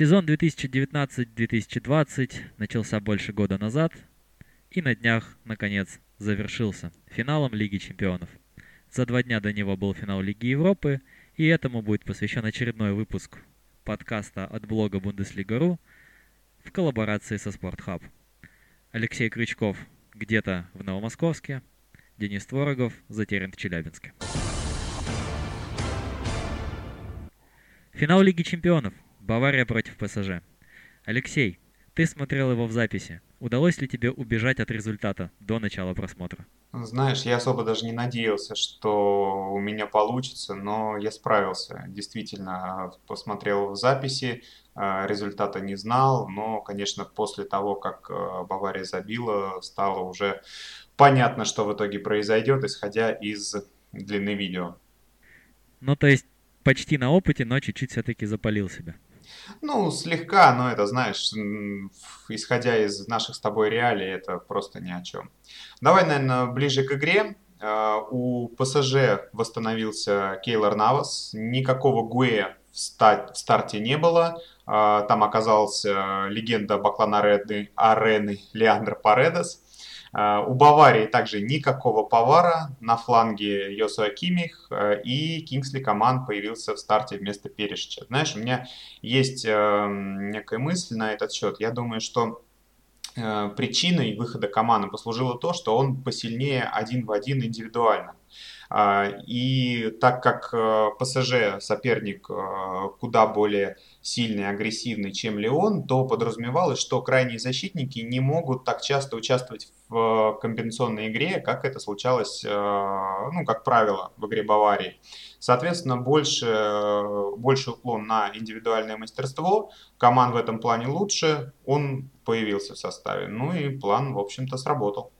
Сезон 2019-2020 начался больше года назад и на днях, наконец, завершился финалом Лиги Чемпионов. За два дня до него был финал Лиги Европы, и этому будет посвящен очередной выпуск подкаста от блога Бундеслига.ру в коллаборации со Спортхаб. Алексей Крючков где-то в Новомосковске, Денис Творогов затерян в Челябинске. Финал Лиги Чемпионов – Бавария против ПСЖ. Алексей, ты смотрел его в записи. Удалось ли тебе убежать от результата до начала просмотра? Знаешь, я особо даже не надеялся, что у меня получится, но я справился. Действительно, посмотрел в записи, э, результата не знал, но, конечно, после того, как э, Бавария забила, стало уже понятно, что в итоге произойдет, исходя из длины видео. Ну, то есть почти на опыте, но чуть-чуть все-таки запалил себя. Ну, слегка, но это, знаешь, исходя из наших с тобой реалий, это просто ни о чем. Давай, наверное, ближе к игре. А, у ПСЖ восстановился Кейлор Навас. Никакого Гуэ в старте не было. А, там оказался легенда Баклана Арены Леандр Паредес. А, у Баварии также никакого повара. На фланге Йосуа Кимих э, и Кингсли Команд появился в старте вместо Перешича. Знаешь, у меня есть э, некая мысль на этот счет. Я думаю, что э, причиной выхода команды послужило то, что он посильнее один в один индивидуально. А, и так как ПСЖ соперник куда более сильный, агрессивный, чем Леон, то подразумевалось, что крайние защитники не могут так часто участвовать в комбинационной игре, как это случалось, э, ну, как правило, в игре Баварии. Соответственно, больше, больше уклон на индивидуальное мастерство, команд в этом плане лучше, он появился в составе. Ну и план, в общем-то, сработал.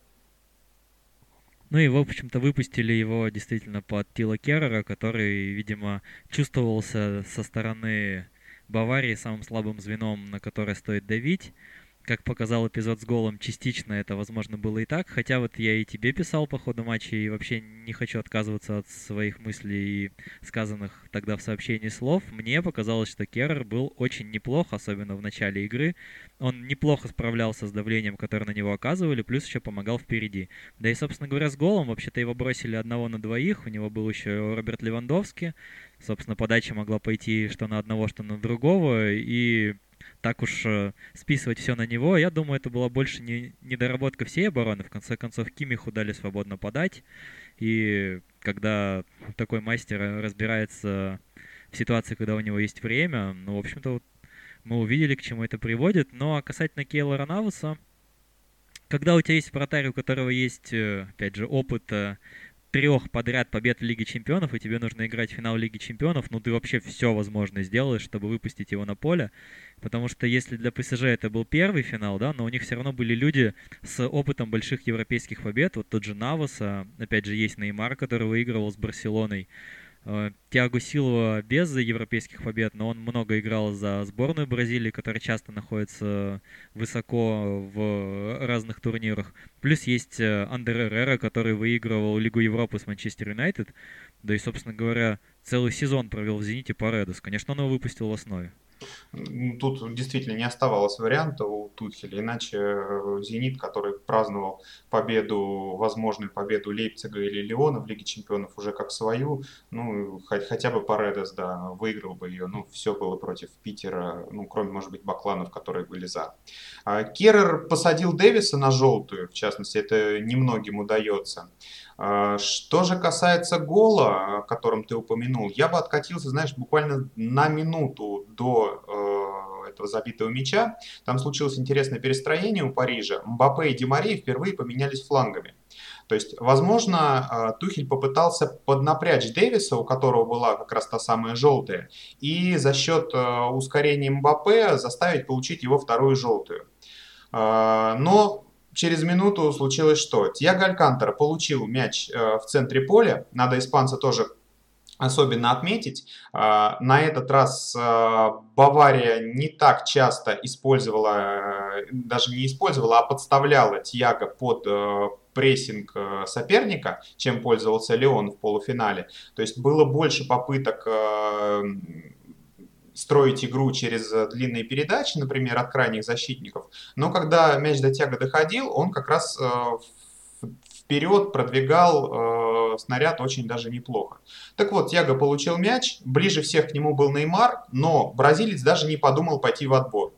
Ну и, в общем-то, выпустили его действительно под Тила Керрера, который, видимо, чувствовался со стороны Баварии самым слабым звеном, на которое стоит давить. Как показал эпизод с голом, частично это, возможно, было и так. Хотя вот я и тебе писал по ходу матча, и вообще не хочу отказываться от своих мыслей и сказанных тогда в сообщении слов. Мне показалось, что Керрер был очень неплох, особенно в начале игры. Он неплохо справлялся с давлением, которое на него оказывали, плюс еще помогал впереди. Да и, собственно говоря, с голом вообще-то его бросили одного на двоих. У него был еще Роберт Левандовский. Собственно, подача могла пойти что на одного, что на другого. И так уж э, списывать все на него. Я думаю, это была больше не недоработка всей обороны. В конце концов, Кимиху дали свободно подать. И когда такой мастер разбирается в ситуации, когда у него есть время, ну, в общем-то, вот мы увидели, к чему это приводит. Но ну, а касательно Кейла Навуса, когда у тебя есть вратарь, у которого есть, э, опять же, опыт трех подряд побед в Лиге Чемпионов, и тебе нужно играть в финал Лиги Чемпионов, ну ты вообще все возможное сделаешь, чтобы выпустить его на поле. Потому что если для ПСЖ это был первый финал, да, но у них все равно были люди с опытом больших европейских побед. Вот тот же Наваса, опять же, есть Неймар, который выигрывал с Барселоной. Э, Тиаго Силова без европейских побед, но он много играл за сборную Бразилии, которая часто находится высоко в разных турнирах. Плюс есть э, Андер Эррера, который выигрывал Лигу Европы с Манчестер Юнайтед. Да и, собственно говоря, целый сезон провел в «Зените» Паредос. Конечно, он его выпустил в основе. Тут действительно не оставалось варианта у Тухеля, иначе э, «Зенит», который праздновал победу, возможную победу Лейпцига или Леона в Лиге Чемпионов уже как свою, ну, хотя бы Паредес, да, выиграл бы ее, ну, все было против Питера, ну, кроме, может быть, Бакланов, которые были за. А Керрер посадил Дэвиса на желтую, в частности, это немногим удается. А, что же касается гола, о котором ты упомянул, я бы откатился, знаешь, буквально на минуту до э, этого забитого мяча. Там случилось интересное перестроение у Парижа. Мбаппе и Димарей впервые поменялись флангами. То есть, возможно, э, Тухель попытался поднапрячь Дэвиса, у которого была как раз та самая желтая, и за счет э, ускорения Мбаппе заставить получить его вторую желтую. Э, но через минуту случилось что? Тьяго Алькантера получил мяч э, в центре поля. Надо испанца тоже особенно отметить. Э, на этот раз э, Бавария не так часто использовала, даже не использовала, а подставляла Тьяго под прессинг соперника, чем пользовался Леон в полуфинале. То есть было больше попыток строить игру через длинные передачи, например, от крайних защитников. Но когда мяч до тяга доходил, он как раз вперед продвигал э, снаряд очень даже неплохо. Так вот, Тьяго получил мяч, ближе всех к нему был Неймар, но бразилец даже не подумал пойти в отбор.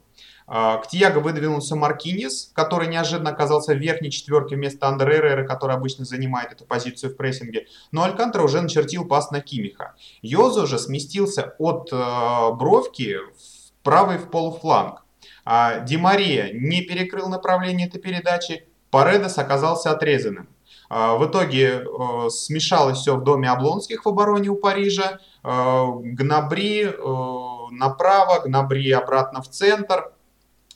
Э, к Тьяго выдвинулся Маркинис, который неожиданно оказался в верхней четверке вместо Андре Эррера, который обычно занимает эту позицию в прессинге. Но Алькантра уже начертил пас на Кимиха. Йозу же сместился от э, бровки в правый в полуфланг. А Ди Мария не перекрыл направление этой передачи, Паредес оказался отрезанным. А, в итоге э, смешалось все в доме Облонских в обороне у Парижа. Э, Гнабри э, направо, Гнабри обратно в центр.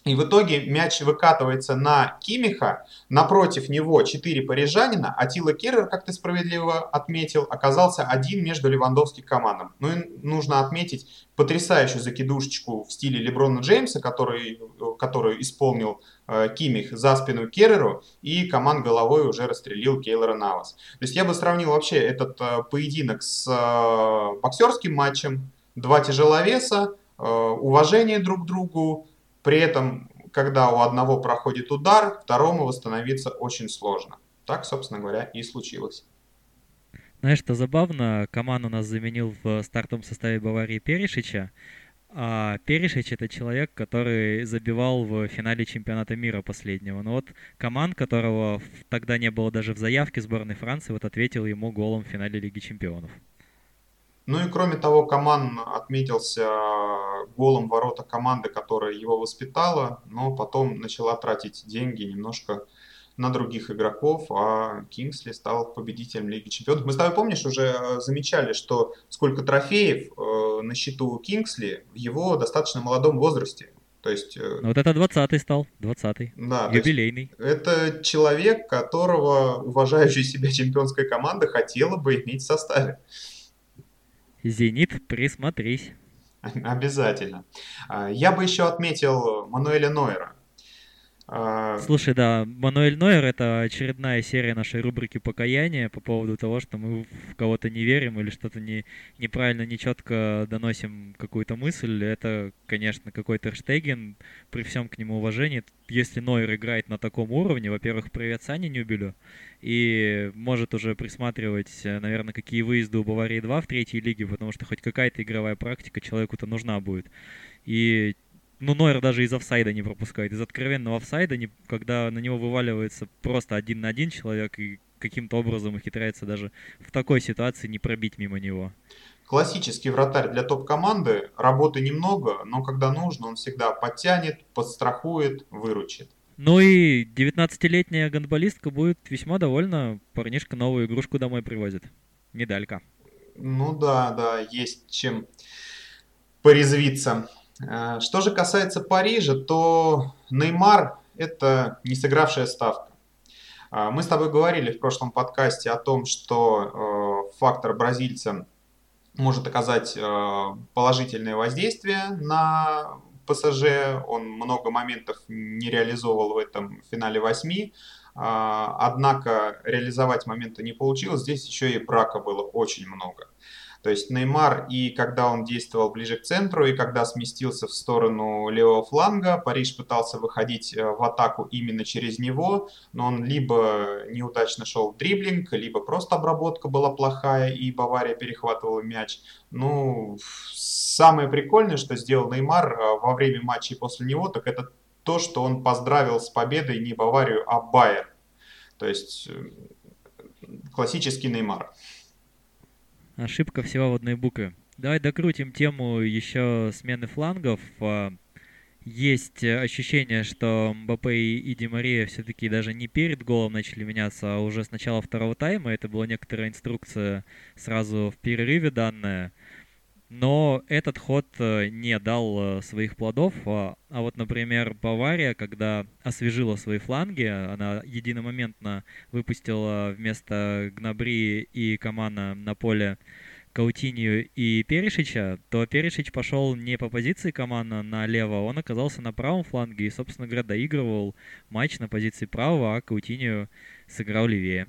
И в итоге мяч выкатывается на Кимиха, напротив него 4 парижанина, а Тила Керрер, как ты справедливо отметил, оказался один между Левандовским командам. Ну и нужно отметить потрясающую закидушечку в стиле Леброна Джеймса, который, который исполнил э, Кимих за спину Керреру, и команд головой уже расстрелил Кейлора Навас. То есть я бы сравнил вообще этот э, поединок с э, боксерским матчем. Два тяжеловеса, э, уважение друг к другу, при этом, когда у одного проходит удар, второму восстановиться очень сложно. Так, собственно говоря, и случилось. Знаешь, что забавно, Коман у нас заменил в стартовом составе Баварии Перешича, а Перешич это человек, который забивал в финале чемпионата мира последнего. Но вот Коман, которого тогда не было даже в заявке сборной Франции, вот ответил ему голом в финале Лиги чемпионов. Ну и кроме того, Коман отметился голом ворота команды, которая его воспитала, но потом начала тратить деньги немножко на других игроков, а Кингсли стал победителем Лиги Чемпионов. Мы с тобой, помнишь, уже э, замечали, что сколько трофеев э, на счету Кингсли в его достаточно молодом возрасте. То есть... Э, ну, вот это 20-й стал, 20-й, да, юбилейный. Это человек, которого уважающая себя чемпионская команда хотела бы иметь в составе. Зенит, присмотрись. Обязательно. А, я бы еще отметил Мануэля Нойера. А, Слушай, да, Мануэль Нойер — это очередная серия нашей рубрики покаяния по поводу того, что мы в кого-то не верим или что-то не, неправильно, нечетко доносим какую-то мысль. Это, конечно, какой-то Штеген, при всем к нему уважении. Если Нойер играет на таком уровне, во-первых, привет Сане Нюбелю, и может уже присматривать, наверное, какие выезды у Баварии 2 в третьей лиге, потому что хоть какая-то игровая практика человеку-то нужна будет. И ну, Нойер даже из офсайда не пропускает. Из откровенного офсайда, не, когда на него вываливается просто один на один человек и каким-то образом ухитряется даже в такой ситуации не пробить мимо него. Классический вратарь для топ-команды, работы немного, но когда нужно, он всегда подтянет, подстрахует, выручит. Ну и 19-летняя гандболистка будет весьма довольна. Парнишка новую игрушку домой привозит. Медалька. Ну да, да, есть чем порезвиться. Э, что же касается Парижа, то Неймар – это не сыгравшая ставка. Э, мы с тобой говорили в прошлом подкасте о том, что э, фактор бразильца может оказать положительное воздействие на ПСЖ. Он много моментов не реализовывал в этом финале восьми. Однако реализовать моменты не получилось. Здесь еще и брака было очень много. То есть Неймар и когда он действовал ближе к центру, и когда сместился в сторону левого фланга, Париж пытался выходить э, в атаку именно через него, но он либо неудачно шел в дриблинг, либо просто обработка была плохая, и Бавария перехватывала мяч. Ну, самое прикольное, что сделал Неймар э, во время матча и после него, так это то, что он поздравил с победой не Баварию, а Байер. То есть э, классический Неймар. Ошибка всего в одной букве. Давай докрутим тему еще смены флангов. А, есть ощущение, что Мбаппе и Ди Мария все-таки даже не перед голом начали меняться, а уже с начала второго тайма. Это была некоторая инструкция сразу в перерыве данная. Но этот ход э, не дал э, своих плодов. А, а вот, например, Бавария, когда освежила свои фланги, она единомоментно выпустила вместо Гнабри и Камана на поле Каутинию и Перешича, то Перешич пошел не по позиции Камана налево, он оказался на правом фланге и, собственно говоря, доигрывал матч на позиции правого, а Каутинию сыграл левее.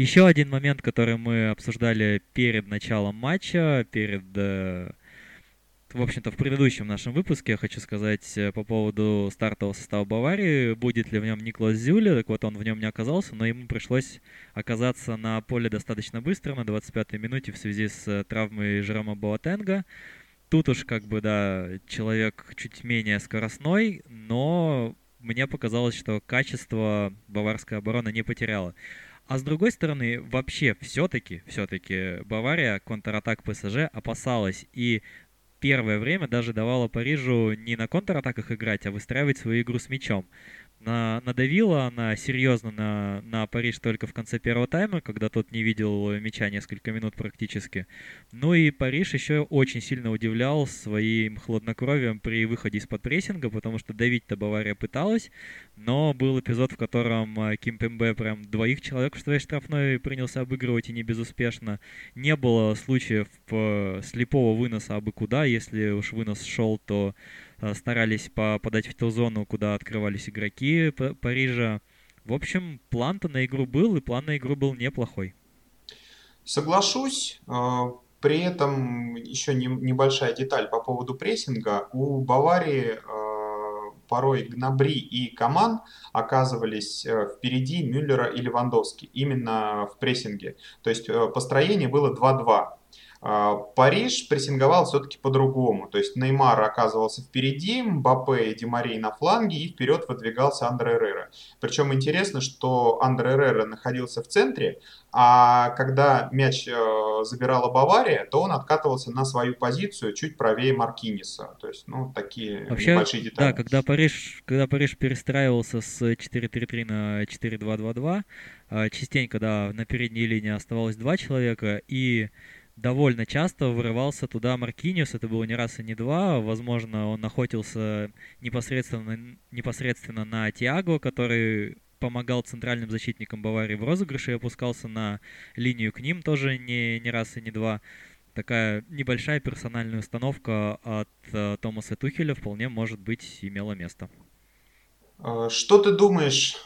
Еще один момент, который мы обсуждали перед началом матча, перед э, в общем-то, в предыдущем нашем выпуске я хочу сказать э, по поводу стартового состава Баварии, будет ли в нем Никлас Зюля, так вот он в нем не оказался, но ему пришлось оказаться на поле достаточно быстро, на 25-й минуте в связи с э, травмой Жерома Боатенга. Тут уж как бы, да, человек чуть менее скоростной, но мне показалось, что качество баварской обороны не потеряло. А с другой стороны, вообще все-таки, все-таки Бавария контратак ПСЖ опасалась. И первое время даже давала Парижу не на контратаках играть, а выстраивать свою игру с мячом на, надавила она серьезно на, на Париж только в конце первого тайма, когда тот не видел мяча несколько минут практически. Ну и Париж еще очень сильно удивлял своим хладнокровием при выходе из-под прессинга, потому что давить-то Бавария пыталась, но был эпизод, в котором э, Ким Пембе прям двоих человек в своей штрафной принялся обыгрывать и не безуспешно. Не было случаев э, слепого выноса абы куда, если уж вынос шел, то Э, старались подать в зону, куда открывались игроки Парижа. В общем, план-то на игру был, и план на игру был неплохой. Соглашусь. Э, при этом еще небольшая деталь по поводу прессинга. У Баварии э, порой Гнабри и Каман оказывались впереди Мюллера и Левандовски именно в прессинге. То есть построение было 2-2. А, Париж прессинговал все-таки по-другому. То есть Неймар оказывался впереди, Мбаппе и Димарей на фланге, и вперед выдвигался Андре Эррера. Причем интересно, что Андре Эррера находился в центре, а когда мяч э, забирала Бавария, то он откатывался на свою позицию чуть правее Маркиниса. То есть, ну, такие Вообще, небольшие детали. Да, когда Париж, когда Париж перестраивался с 4-3-3 на 4-2-2-2, э, частенько, да, на передней линии оставалось два человека, и довольно часто вырывался туда Маркиниус, это было не раз и не два, возможно, он охотился непосредственно, непосредственно на Тиаго, который помогал центральным защитникам Баварии в розыгрыше и опускался на линию к ним тоже не, не раз и не два. Такая небольшая персональная установка от uh, Томаса Тухеля вполне может быть имела место. А, что ты думаешь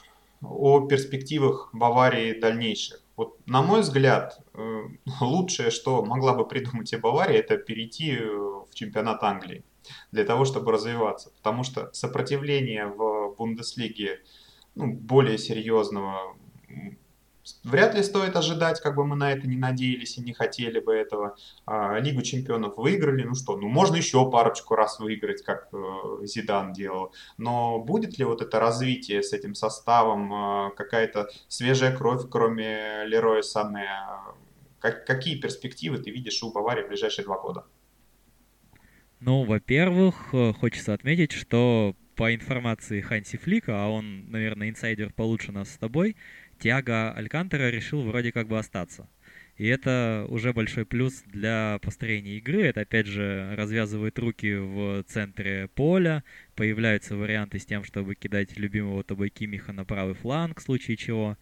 о перспективах Баварии дальнейших? Вот, на мой взгляд, э, лучшее, что могла бы придумать и Бавария, это перейти э, в чемпионат Англии для того, чтобы развиваться. Потому что сопротивление в Бундеслиге ну, более серьезного вряд ли стоит ожидать, как бы мы на это не надеялись и не хотели бы этого. А, Лигу чемпионов выиграли, ну что, ну можно еще парочку раз выиграть, как э, Зидан делал. Но будет ли вот это развитие с этим составом, э, какая-то свежая кровь, кроме Лероя Сане? Как, какие перспективы ты видишь у Баварии в ближайшие два года? Ну, во-первых, э, хочется отметить, что по информации Ханси Флика, а он, наверное, инсайдер получше нас с тобой, Тиаго Алькантера решил вроде как бы остаться. И это уже большой плюс для построения игры. Это, опять же, развязывает руки в центре поля. Появляются варианты с тем, чтобы кидать любимого тобой Кимиха на правый фланг, в случае чего.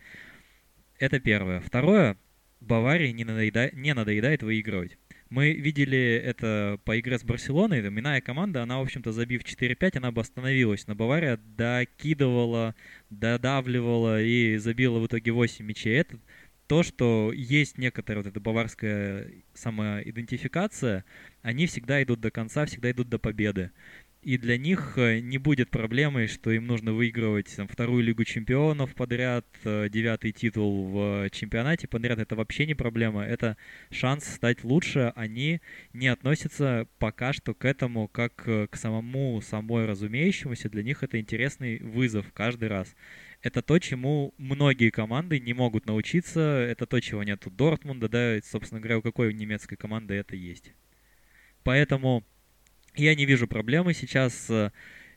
Это первое. Второе. Баварии не надоедает, не надоедает выигрывать. Мы видели это по игре с Барселоной. Иная команда, она, в общем-то, забив 4-5, она бы остановилась. Но Бавария докидывала, додавливала и забила в итоге 8 мячей. Это то, что есть некоторая вот эта баварская самоидентификация, они всегда идут до конца, всегда идут до победы и для них э, не будет проблемой, что им нужно выигрывать там, вторую Лигу Чемпионов подряд, э, девятый титул в чемпионате подряд. Это вообще не проблема. Это шанс стать лучше. Они не относятся пока что к этому как э, к самому самой разумеющемуся. Для них это интересный вызов каждый раз. Это то, чему многие команды не могут научиться. Это то, чего нет у Дортмунда, да, собственно говоря, у какой немецкой команды это есть. Поэтому я не вижу проблемы сейчас. Э,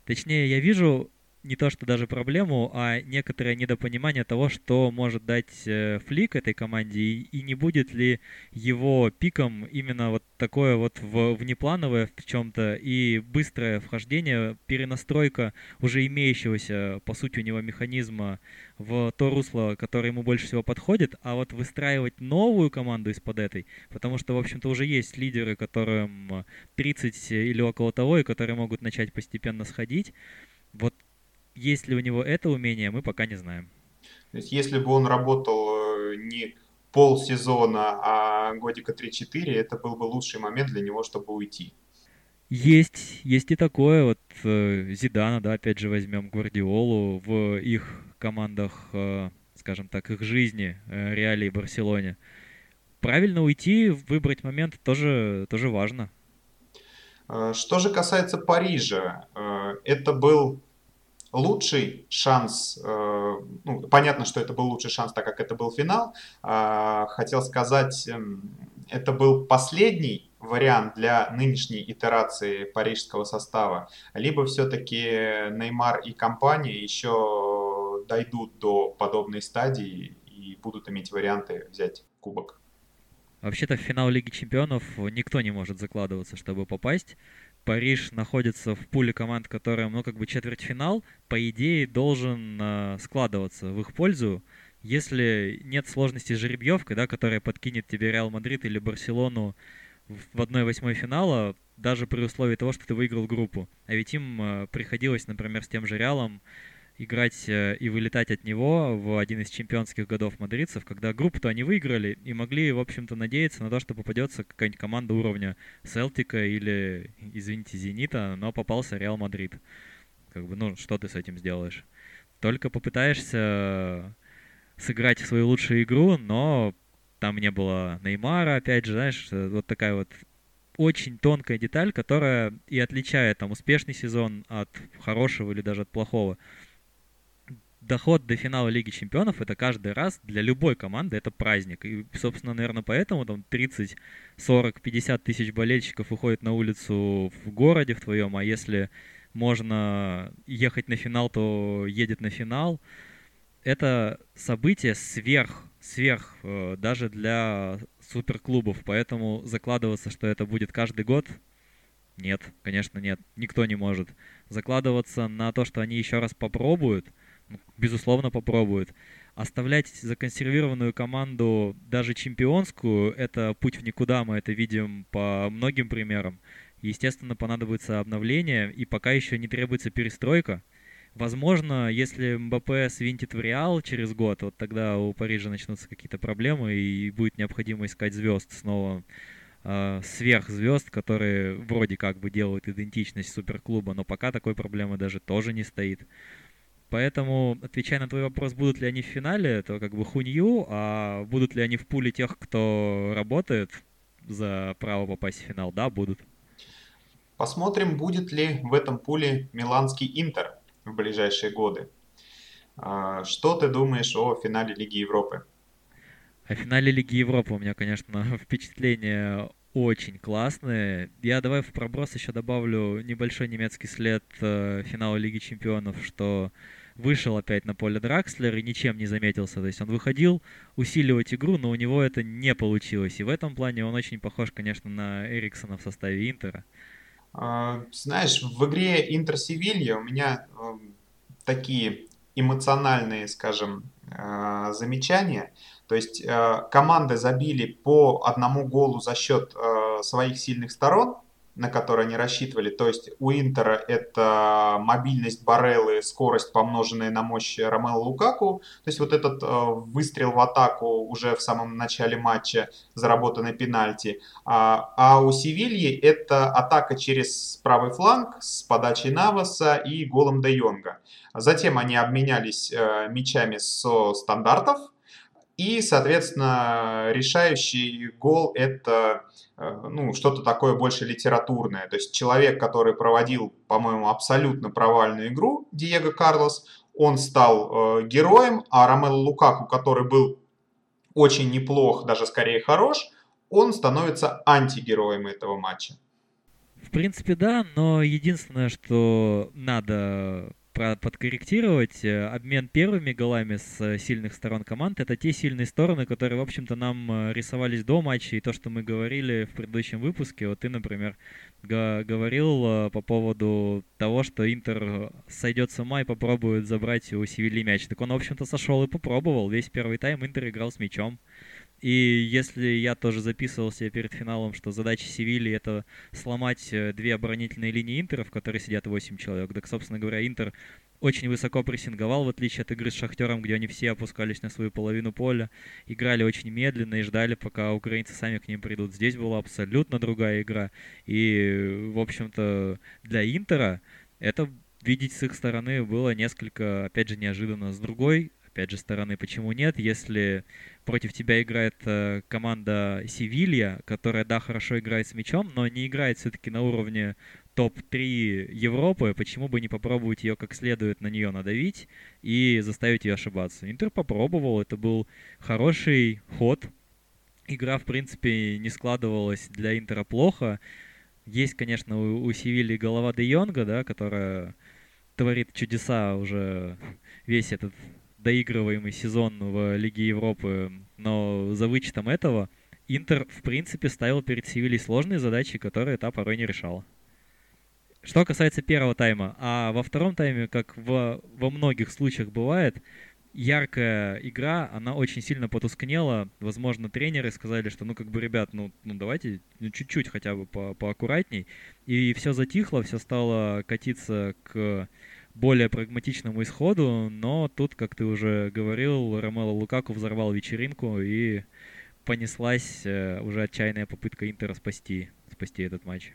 точнее, я вижу не то, что даже проблему, а некоторое недопонимание того, что может дать э, Флик этой команде, и, и не будет ли его пиком именно вот такое вот в, внеплановое в чем-то и быстрое вхождение, перенастройка уже имеющегося, по сути, у него механизма в то русло, которое ему больше всего подходит, а вот выстраивать новую команду из-под этой, потому что, в общем-то, уже есть лидеры, которым 30 или около того, и которые могут начать постепенно сходить, вот есть ли у него это умение, мы пока не знаем. То есть, если бы он работал э, не полсезона, а годика 3-4, это был бы лучший момент для него, чтобы уйти. Есть, есть и такое. Вот э, Зидана, да, опять же возьмем Гвардиолу в их командах, э, скажем так, их жизни, Реале и Барселоне. Правильно уйти, выбрать момент тоже, тоже важно. Что же касается Парижа, это был лучший шанс, э, ну, понятно, что это был лучший шанс, так как это был финал. Хотел сказать, эм, это был последний вариант для нынешней итерации парижского состава, либо все-таки Неймар и компания еще дойдут до подобной стадии и будут иметь варианты взять кубок. Вообще-то в финал Лиги Чемпионов никто не может закладываться, чтобы попасть. Париж находится в пуле команд, которая, ну, как бы четвертьфинал, по идее, должен э, складываться в их пользу, если нет сложности с жеребьевкой, да, которая подкинет тебе Реал Мадрид или Барселону в 1-8 финала, даже при условии того, что ты выиграл группу. А ведь им э, приходилось, например, с тем же Реалом играть э, и вылетать от него в один из чемпионских годов мадридцев, когда группу-то они выиграли и могли, в общем-то, надеяться на то, что попадется какая-нибудь команда уровня Селтика или, извините, Зенита, но попался Реал Мадрид. Как бы, ну, что ты с этим сделаешь? Только попытаешься сыграть свою лучшую игру, но там не было Неймара, опять же, знаешь, э, вот такая вот очень тонкая деталь, которая и отличает там успешный сезон от хорошего или даже от плохого доход до финала Лиги Чемпионов это каждый раз для любой команды это праздник. И, собственно, наверное, поэтому там 30, 40, 50 тысяч болельщиков уходят на улицу в городе в твоем, а если можно ехать на финал, то едет на финал. Это событие сверх, сверх э, даже для суперклубов, поэтому закладываться, что это будет каждый год, нет, конечно, нет, никто не может. Закладываться на то, что они еще раз попробуют – безусловно, попробуют. Оставлять законсервированную команду, даже чемпионскую, это путь в никуда, мы это видим по многим примерам. Естественно, понадобится обновление, и пока еще не требуется перестройка. Возможно, если МБП свинтит в Реал через год, вот тогда у Парижа начнутся какие-то проблемы, и будет необходимо искать звезд снова э, сверхзвезд, которые вроде как бы делают идентичность суперклуба, но пока такой проблемы даже тоже не стоит. Поэтому, отвечая на твой вопрос, будут ли они в финале, это как бы хунью, а будут ли они в пуле тех, кто работает за право попасть в финал, да, будут. Посмотрим, будет ли в этом пуле миланский Интер в ближайшие годы. А, что ты думаешь о финале Лиги Европы? О финале Лиги Европы у меня, конечно, впечатление очень классные. Я давай в проброс еще добавлю небольшой немецкий след э, финала Лиги Чемпионов, что вышел опять на поле Дракслер и ничем не заметился. То есть он выходил усиливать игру, но у него это не получилось. И в этом плане он очень похож, конечно, на Эриксона в составе Интера. А, знаешь, в игре Интер-Севилья у меня э, такие эмоциональные, скажем, э, замечания. То есть э, команды забили по одному голу за счет э, своих сильных сторон, на которые они рассчитывали. То есть у Интера это мобильность Бареллы, скорость, помноженная на мощь Ромео Лукаку. То есть вот этот э, выстрел в атаку уже в самом начале матча, заработанный пенальти. А, а у Севильи это атака через правый фланг с подачей Наваса и голом Де Йонга. Затем они обменялись э, мячами со стандартов, и, соответственно, решающий гол это э, ну, что-то такое больше литературное. То есть человек, который проводил, по-моему, абсолютно провальную игру, Диего Карлос, он стал э, героем, а Ромело Лукаку, который был очень неплох, даже скорее хорош, он становится антигероем этого матча. В принципе, да, но единственное, что надо подкорректировать. Э, обмен первыми голами с э, сильных сторон команд — это те сильные стороны, которые, в общем-то, нам э, рисовались до матча, и то, что мы говорили в предыдущем выпуске. Вот ты, например, говорил по поводу того, что Интер сойдет с ума и попробует забрать у Севильи мяч. Так он, в общем-то, сошел и попробовал. Весь первый тайм Интер играл с мячом. И если я тоже записывал себе перед финалом, что задача Севильи — это сломать э, две оборонительные линии Интера, в которой сидят 8 человек, так, собственно говоря, Интер очень высоко прессинговал, в отличие от игры с Шахтером, где они все опускались на свою половину поля, играли очень медленно и ждали, пока украинцы сами к ним придут. Здесь была абсолютно другая игра. И, в общем-то, для Интера это видеть с их стороны было несколько, опять же, неожиданно. С другой, опять же, стороны, почему нет, если против тебя играет э, команда Севилья, которая, да, хорошо играет с мячом, но не играет все-таки на уровне топ-3 Европы, почему бы не попробовать ее как следует на нее надавить и заставить ее ошибаться. Интер попробовал, это был хороший ход. Игра, в принципе, не складывалась для Интера плохо. Есть, конечно, у, у Севильи голова Де Йонга, да, которая творит чудеса уже весь этот доигрываемый сезон в Лиге Европы, но за вычетом этого Интер, в принципе, ставил перед Севильей сложные задачи, которые та порой не решала. Что касается первого тайма, а во втором тайме, как во, во многих случаях бывает, яркая игра, она очень сильно потускнела. Возможно, тренеры сказали, что ну как бы, ребят, ну, ну давайте ну, чуть-чуть хотя бы по поаккуратней. И все затихло, все стало катиться к более прагматичному исходу, но тут, как ты уже говорил, Ромело Лукаку взорвал вечеринку и понеслась э, уже отчаянная попытка Интера спасти, спасти этот матч.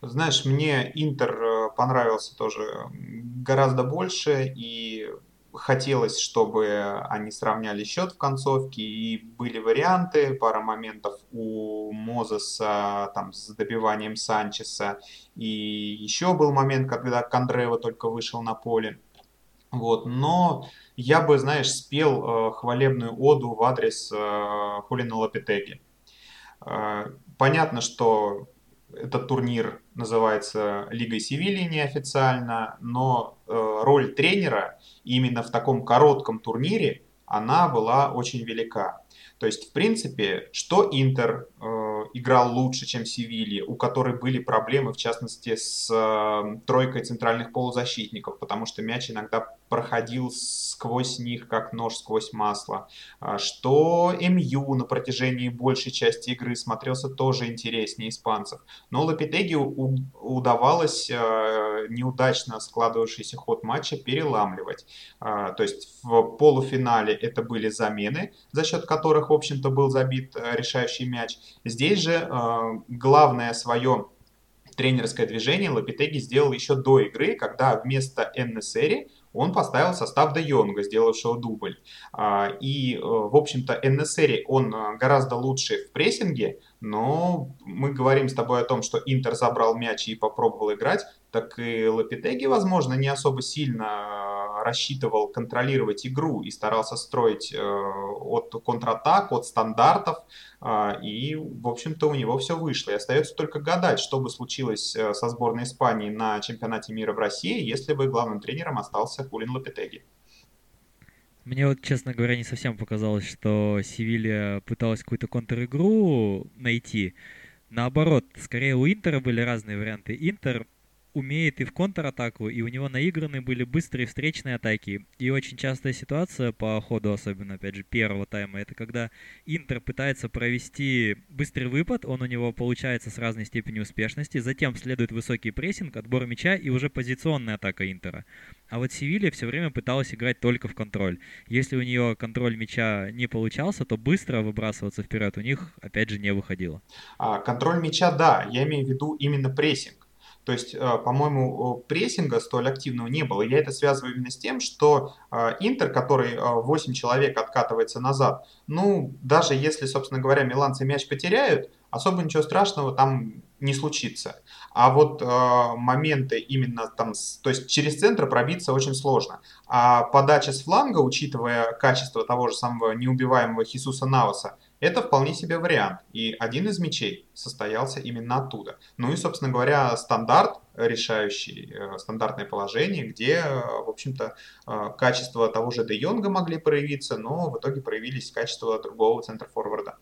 Знаешь, мне Интер э, понравился тоже гораздо больше, и хотелось, чтобы они сравняли счет в концовке, и были варианты, пара моментов у Мозеса там, с добиванием Санчеса, и еще был момент, когда Кондрева только вышел на поле. Вот, но я бы, знаешь, спел э, хвалебную оду в адрес э, Хулина Лапитеги. Э, понятно, что этот турнир называется Лигой Севильи неофициально, но э, роль тренера именно в таком коротком турнире, она была очень велика. То есть, в принципе, что Интер э, играл лучше, чем Севилья, у которой были проблемы, в частности, с э, тройкой центральных полузащитников, потому что мяч иногда проходил сквозь них, как нож сквозь масло. А что МЮ на протяжении большей части игры смотрелся тоже интереснее испанцев. Но Лапитеги удавалось э, неудачно складывавшийся ход матча переламливать. А, то есть в полуфинале это были замены, за счет которых, в общем-то, был забит решающий мяч. Здесь же главное свое тренерское движение Лапитеги сделал еще до игры, когда вместо Эннесери он поставил состав Де Йонга, сделавшего дубль. А, и, э, в общем-то, Эннесери, он э, гораздо лучше в прессинге, но мы говорим с тобой о том, что Интер забрал мяч и попробовал играть, так и Лапитеги, возможно, не особо сильно рассчитывал контролировать игру и старался строить э, от контратак, от стандартов, э, и, в общем-то, у него все вышло. И остается только гадать, что бы случилось э, со сборной Испании на чемпионате мира в России, если бы главным тренером остался Хулин Лапитеги. Мне вот, честно говоря, не совсем показалось, что Севилья пыталась какую-то контр-игру найти. Наоборот, скорее у Интера были разные варианты. Интер умеет и в контратаку, и у него наиграны были быстрые встречные атаки. И очень частая ситуация по ходу, особенно, опять же, первого тайма, это когда Интер пытается провести быстрый выпад, он у него получается с разной степенью успешности, затем следует высокий прессинг, отбор мяча и уже позиционная атака Интера. А вот Севилья все время пыталась играть только в контроль. Если у нее контроль мяча не получался, то быстро выбрасываться вперед у них, опять же, не выходило. А, контроль мяча, да, я имею в виду именно прессинг. То есть, э, по-моему, прессинга столь активного не было. Я это связываю именно с тем, что э, Интер, который 8 э, человек откатывается назад, ну, даже если, собственно говоря, миланцы мяч потеряют, особо ничего страшного там не случится. А вот э, моменты именно там, то есть через центр пробиться очень сложно. А подача с фланга, учитывая качество того же самого неубиваемого Хисуса Наваса, это вполне себе вариант. И один из мячей состоялся именно оттуда. Ну и, собственно говоря, стандарт, решающий э, стандартное положение, где, в общем-то, э, качество того же Де Йонга могли проявиться, но в итоге проявились качества другого центра-форварда.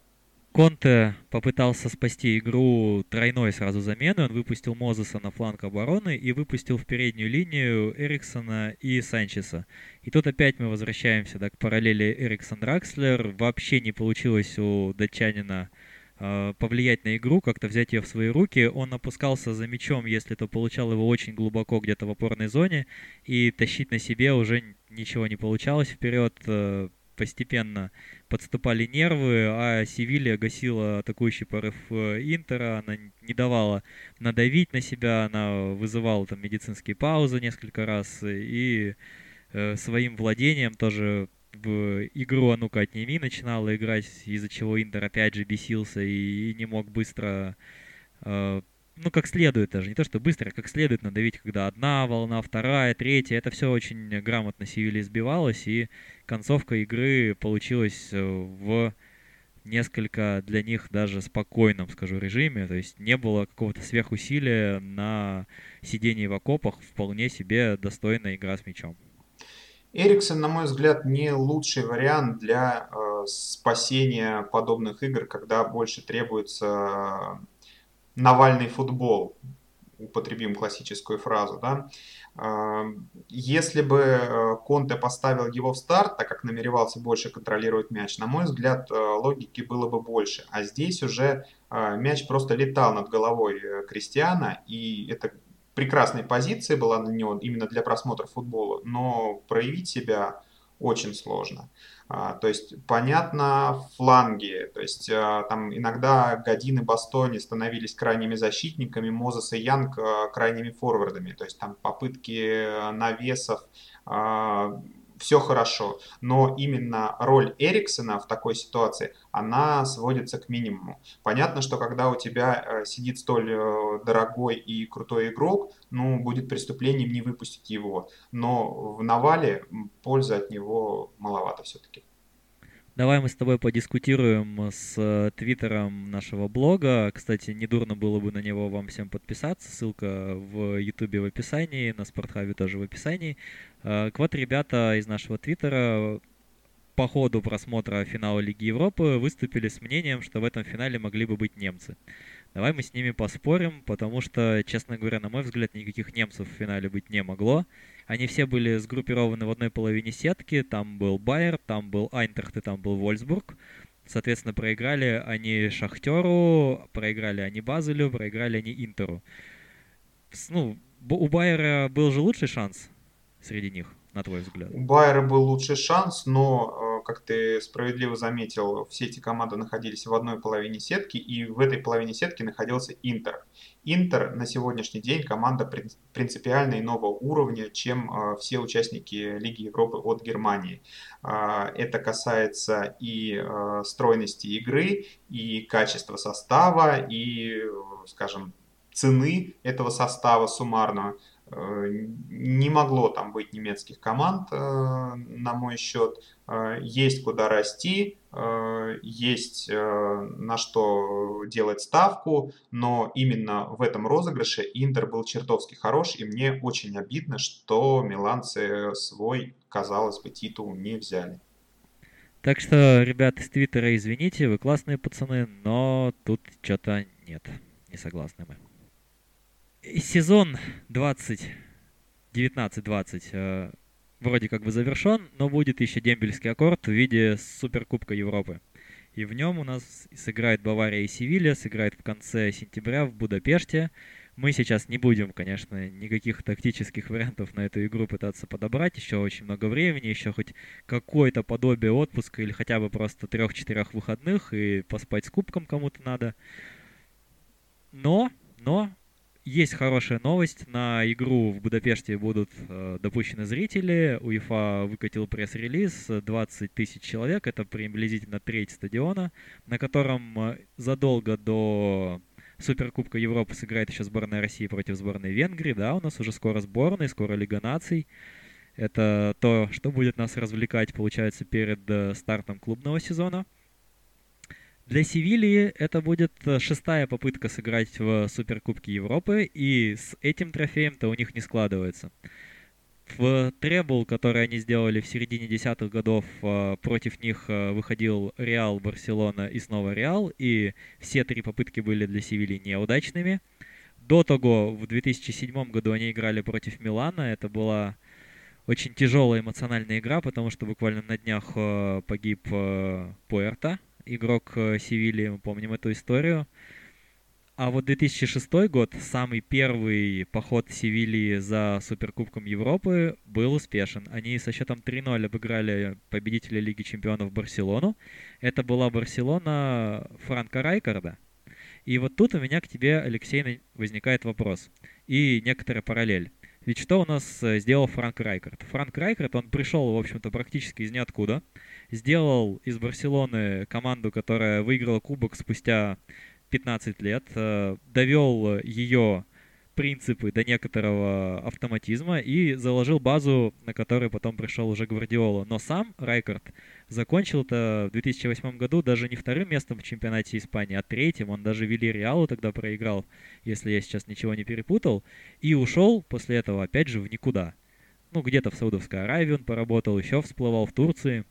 Конте попытался спасти игру тройной сразу заменой. Он выпустил Мозеса на фланг обороны и выпустил в переднюю линию Эриксона и Санчеса. И тут опять мы возвращаемся да, к параллели Эриксон-Дракслер. Вообще не получилось у датчанина э, повлиять на игру, как-то взять ее в свои руки. Он опускался за мячом, если то получал его очень глубоко где-то в опорной зоне, и тащить на себе уже ничего не получалось вперед. Э, постепенно подступали нервы, а Севилья гасила атакующий порыв э, Интера, она не давала надавить на себя, она вызывала там медицинские паузы несколько раз и э, своим владением тоже в игру «А ну-ка отними» начинала играть, из-за чего Интер опять же бесился и, и не мог быстро э, ну, как следует даже, не то что быстро, а как следует надавить, когда одна волна, вторая, третья, это все очень грамотно Севилья сбивалось, и концовка игры получилась э, в несколько для них даже спокойном, скажу, режиме, то есть не было какого-то сверхусилия на сидении в окопах, вполне себе достойная игра с мячом. Эриксон, на мой взгляд, не лучший вариант для э, спасения подобных игр, когда больше требуется Навальный футбол, употребим классическую фразу, да, а, если бы э, Конте поставил его в старт, так как намеревался больше контролировать мяч, на мой взгляд, э, логики было бы больше. А здесь уже э, мяч просто летал над головой Кристиана, и это прекрасная позиция была на него именно для просмотра футбола, но проявить себя очень сложно. А, то есть, понятно, фланги, то есть а, там иногда Годин и Бастони становились крайними защитниками, Мозес и Янг а, крайними форвардами, то есть там попытки навесов, все хорошо, но именно роль Эриксона в такой ситуации, она сводится к минимуму. Понятно, что когда у тебя э, сидит столь э, дорогой и крутой игрок, ну, будет преступлением не выпустить его, но в навале пользы от него маловато все-таки. Давай мы с тобой подискутируем с э, твиттером нашего блога. Кстати, недурно было бы на него вам всем подписаться. Ссылка в ютубе в описании, на Спортхабе тоже в описании. Э, вот ребята из нашего твиттера по ходу просмотра финала Лиги Европы выступили с мнением, что в этом финале могли бы быть немцы. Давай мы с ними поспорим, потому что, честно говоря, на мой взгляд, никаких немцев в финале быть не могло. Они все были сгруппированы в одной половине сетки. Там был Байер, там был Айнтрахт и там был Вольсбург. Соответственно, проиграли они Шахтеру, проиграли они Базелю, проиграли они Интеру. Ну, у Байера был же лучший шанс среди них, на твой взгляд? У Байера был лучший шанс, но как ты справедливо заметил, все эти команды находились в одной половине сетки, и в этой половине сетки находился Интер. Интер на сегодняшний день команда принципиально иного уровня, чем э, все участники Лиги Европы от Германии. Э, это касается и э, стройности игры, и качества состава, и, скажем, цены этого состава суммарного. Э, не могло там быть немецких команд, э, на мой счет. Э, есть куда расти, есть на что делать ставку, но именно в этом розыгрыше Интер был чертовски хорош, и мне очень обидно, что миланцы свой, казалось бы, титул не взяли. Так что, ребят из Твиттера, извините, вы классные пацаны, но тут что-то нет, не согласны мы сезон 20 19-20 э, вроде как бы завершен, но будет еще дембельский аккорд в виде Суперкубка Европы. И в нем у нас сыграет Бавария и Севилья, сыграет в конце сентября в Будапеште. Мы сейчас не будем, конечно, никаких тактических вариантов на эту игру пытаться подобрать. Еще очень много времени, еще хоть какое-то подобие отпуска или хотя бы просто трех-четырех выходных и поспать с кубком кому-то надо. Но, но есть хорошая новость. На игру в Будапеште будут э, допущены зрители. УЕФА выкатил пресс-релиз. 20 тысяч человек. Это приблизительно треть стадиона, на котором э, задолго до Суперкубка Европы сыграет еще сборная России против сборной Венгрии. Да, у нас уже скоро сборная, скоро Лига наций. Это то, что будет нас развлекать, получается, перед э, стартом клубного сезона. Для Севильи это будет э, шестая попытка сыграть в Суперкубке Европы, и с этим трофеем-то у них не складывается. в требл, который они сделали в середине десятых годов, э, против них э, выходил Реал, Барселона и снова Реал, и все три попытки были для Севильи неудачными. До того, в 2007 году они играли против Милана, это была очень тяжелая эмоциональная игра, потому что буквально на днях погиб Пуэрто, игрок Севильи, мы помним эту историю. А вот 2006 год, самый первый поход Севильи за Суперкубком Европы, был успешен. Они со счетом 3-0 обыграли победителя Лиги Чемпионов Барселону. Это была Барселона Франка Райкарда. И вот тут у меня к тебе, Алексей, возникает вопрос. И некоторая параллель. Ведь что у нас э, сделал Франк Райкард? Франк Райкард, он пришел, в общем-то, практически из ниоткуда. Сделал из Барселоны команду, которая выиграла кубок спустя 15 лет, э, довел ее принципы до некоторого автоматизма и заложил базу, на которой потом пришел уже Гвардиола. Но сам Райкард закончил это в 2008 году даже не вторым местом в чемпионате Испании, а третьим. Он даже Вилли Реалу тогда проиграл, если я сейчас ничего не перепутал. И ушел после этого опять же в никуда. Ну, где-то в Саудовской Аравии он поработал, еще всплывал в Турции.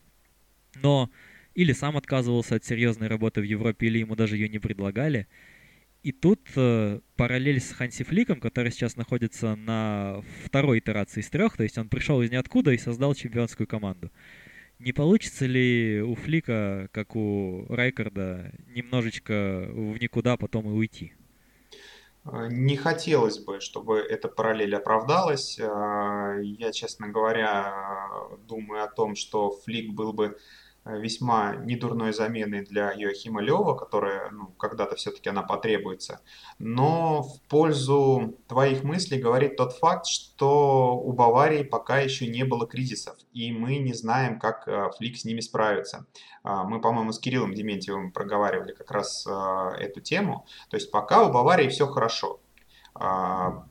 Но или сам отказывался от серьезной работы в Европе, или ему даже ее не предлагали. И тут э, параллель с Ханси Фликом, который сейчас находится на второй итерации из трех, то есть он пришел из ниоткуда и создал чемпионскую команду. Не получится ли у Флика, как у Райкарда, немножечко в никуда потом и уйти? Э, не хотелось бы, чтобы эта параллель оправдалась. Э, я, честно говоря, думаю о том, что Флик был бы весьма недурной заменой для Йохима Лева, которая ну, когда-то все-таки она потребуется. Но в пользу твоих мыслей говорит тот факт, что у Баварии пока еще не было кризисов, и мы не знаем, как э, Флик с ними справится. А, мы, по-моему, с Кириллом Дементьевым проговаривали как раз э, эту тему. То есть пока у Баварии все хорошо а,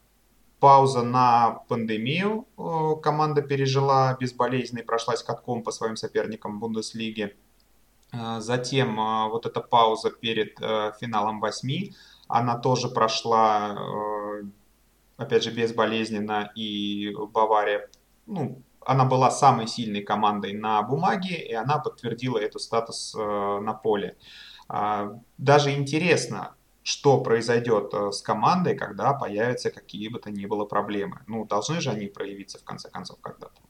пауза на пандемию э, команда пережила безболезненно и прошлась катком по своим соперникам в Бундеслиге. Э, затем э, вот эта пауза перед финалом восьми, она тоже прошла, опять же, безболезненно, и Бавария, ну, она была самой сильной командой на бумаге, и она подтвердила эту статус на поле. Даже интересно, что произойдет э, с командой, когда появятся какие бы то ни было проблемы. Ну, должны же они проявиться в конце концов когда-то.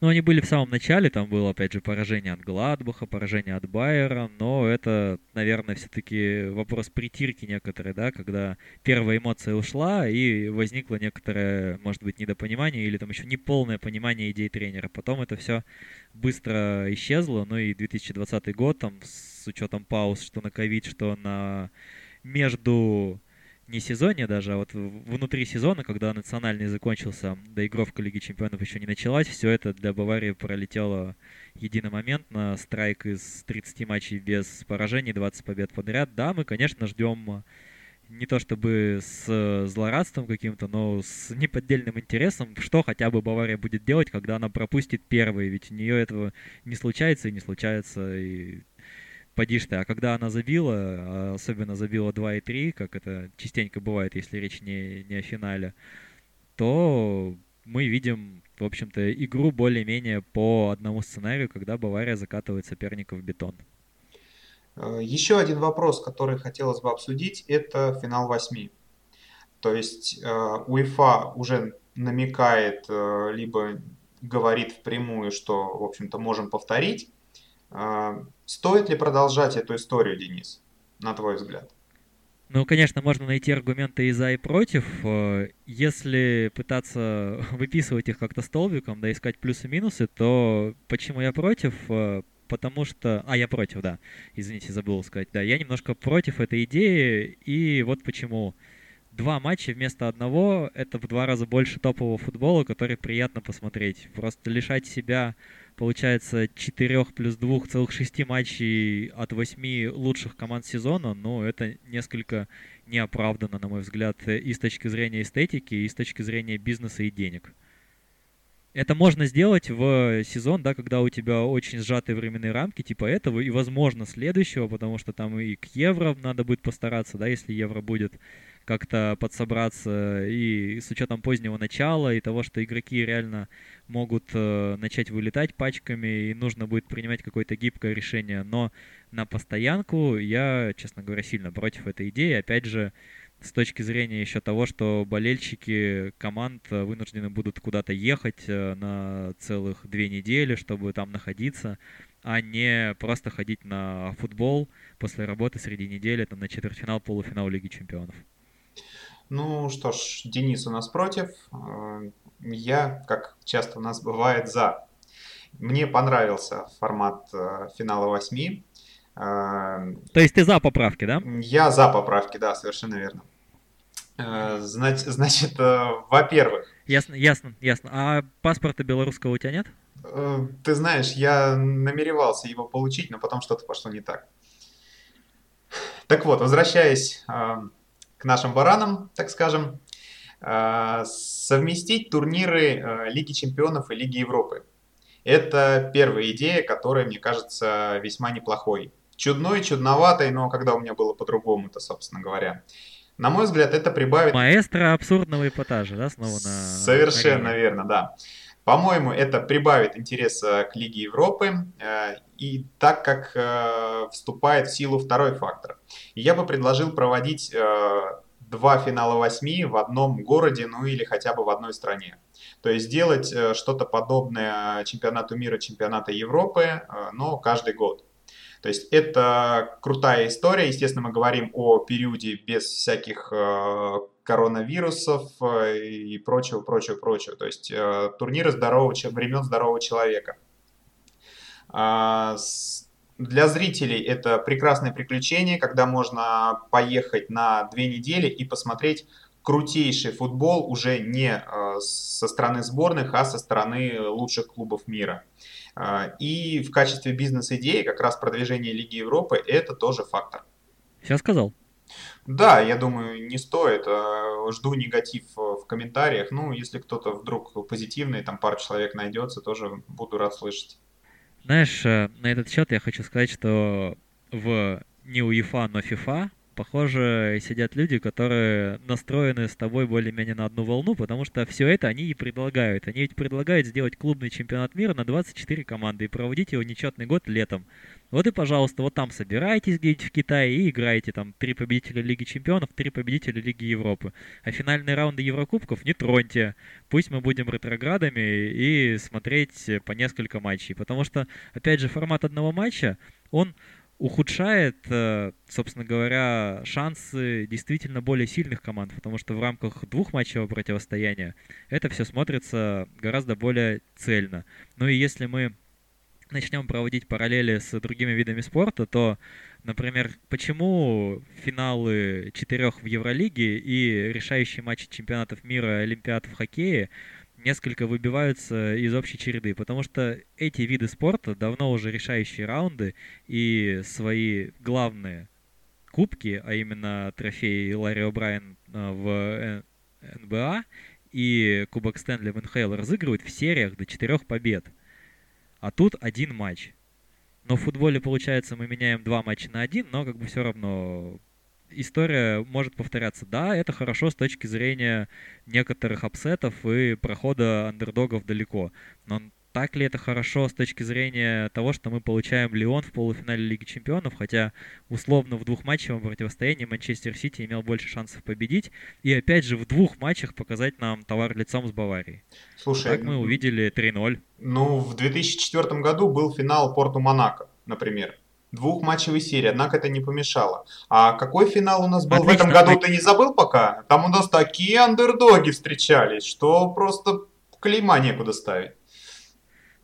Ну, они были в самом начале, там было, опять же, поражение от Гладбаха, поражение от Байера, но это, наверное, все-таки вопрос притирки некоторые, да, когда первая эмоция ушла, и возникло некоторое, может быть, недопонимание или там еще неполное понимание идей тренера. Потом это все быстро исчезло, ну и 2020 год, там, с учетом пауз, что на ковид, что на между не сезоне даже, а вот внутри сезона, когда национальный закончился, доигровка Лиги Чемпионов еще не началась, все это для Баварии пролетело единомоментно. Страйк из 30 матчей без поражений, 20 побед подряд. Да, мы, конечно, ждем не то чтобы с злорадством каким-то, но с неподдельным интересом, что хотя бы Бавария будет делать, когда она пропустит первый, ведь у нее этого не случается и не случается, и поди ты. А когда она забила, а особенно забила 2 и 3, как это частенько бывает, если речь не, не о финале, то мы видим, в общем-то, игру более-менее по одному сценарию, когда Бавария закатывает соперника в бетон. Э, еще один вопрос, который хотелось бы обсудить, это финал восьми. То есть э, УЕФА уже намекает, э, либо говорит впрямую, что, в общем-то, можем повторить. Стоит ли продолжать эту историю, Денис, на твой взгляд? Ну, конечно, можно найти аргументы и за, и против. Э, если пытаться выписывать их как-то столбиком, да, искать плюсы-минусы, то почему я против? Э, потому что... А, я против, да. Извините, забыл сказать. Да, я немножко против этой идеи, и вот почему. Два матча вместо одного — это в два раза больше топового футбола, который приятно посмотреть. Просто лишать себя получается, 4 плюс 2 целых 6 матчей от 8 лучших команд сезона, ну, это несколько неоправданно, на мой взгляд, и с точки зрения эстетики, и с точки зрения бизнеса и денег. Это можно сделать в сезон, да, когда у тебя очень сжатые временные рамки, типа этого, и, возможно, следующего, потому что там и к евро надо будет постараться, да, если евро будет, как-то подсобраться. И с учетом позднего начала и того, что игроки реально могут э, начать вылетать пачками, и нужно будет принимать какое-то гибкое решение. Но на постоянку я, честно говоря, сильно против этой идеи. Опять же, с точки зрения еще того, что болельщики команд вынуждены будут куда-то ехать э, на целых две недели, чтобы там находиться, а не просто ходить на футбол после работы среди недели, там, на четвертьфинал, полуфинал Лиги Чемпионов. Ну что ж, Денис у нас против. Э, я, как часто у нас бывает, за. Мне понравился формат финала восьми. То есть ты за поправки, да? Я за поправки, да, совершенно верно. Э, значит, значит э, во-первых... Ясно, ясно, ясно. А паспорта белорусского у тебя нет? Э, ты знаешь, я намеревался его получить, но потом что-то пошло не так. Так вот, возвращаясь к нашим баранам, так скажем, совместить турниры Лиги Чемпионов и Лиги Европы. Это первая идея, которая, мне кажется, весьма неплохой чудной, чудноватой, но когда у меня было по-другому-то, собственно говоря. На мой взгляд, это прибавит... Маэстро абсурдного эпатажа, да, снова на... Совершенно арене. верно, да. По-моему, это прибавит интереса к Лиге Европы, э, и так как э, вступает в силу второй фактор. Я бы предложил проводить э, два финала восьми в одном городе, ну или хотя бы в одной стране. То есть сделать что-то подобное чемпионату мира, чемпионата Европы, но каждый год. То есть это крутая история. Естественно, мы говорим о периоде без всяких э, коронавирусов э, и прочего, прочего, прочего. То есть э, турниры здорового, времен здорового человека. А, для зрителей это прекрасное приключение, когда можно поехать на две недели и посмотреть крутейший футбол уже не со стороны сборных, а со стороны лучших клубов мира. А, и в качестве бизнес-идеи как раз продвижение Лиги Европы это тоже фактор. Все сказал. Да, я думаю, не стоит. А, жду негатив в комментариях. Ну, если кто-то вдруг позитивный, там пару человек найдется, тоже буду рад слышать. Знаешь, э, на этот счет я хочу сказать, что в не УЕФА, но ФИФА похоже, сидят люди, которые настроены с тобой более-менее на одну волну, потому что все это они и предлагают. Они ведь предлагают сделать клубный чемпионат мира на 24 команды и проводить его нечетный год летом. Вот и, пожалуйста, вот там собирайтесь где-нибудь в Китае и играйте. Там три победителя Лиги Чемпионов, три победителя Лиги Европы. А финальные раунды Еврокубков не троньте. Пусть мы будем ретроградами и смотреть по несколько матчей. Потому что, опять же, формат одного матча, он ухудшает, э, собственно говоря, шансы действительно более сильных команд, потому что в рамках двухматчевого противостояния это все смотрится гораздо более цельно. Ну и если мы начнем проводить параллели с другими видами спорта, то, например, почему финалы четырех в Евролиге и решающие матчи чемпионатов мира Олимпиад в хоккее несколько выбиваются из общей череды, потому что эти виды спорта давно уже решающие раунды и свои главные кубки, а именно трофей Ларри О'Брайен э, в НБА и Кубок Стэнли в НХЛ разыгрывают в сериях до четырех побед. А тут один матч. Но в футболе, получается, мы меняем два матча на один, но как бы все равно история может повторяться. Да, это хорошо с точки зрения некоторых upset ов и прохода андердогов далеко. Но так ли это хорошо с точки зрения того, что мы получаем Лион в полуфинале Лиги Чемпионов, хотя условно в двухматчевом противостоянии Манчестер Сити имел больше шансов победить, и опять же в двух матчах показать нам товар лицом с Баварией. Слушай, так мы увидели 3-0. Ну, в 2004 году был финал Порту-Монако, например двухматчевой серии, однако это не помешало. А какой финал у нас был Отлично. в этом году, ты не забыл пока? Там у нас такие андердоги встречались, что просто клейма некуда ставить.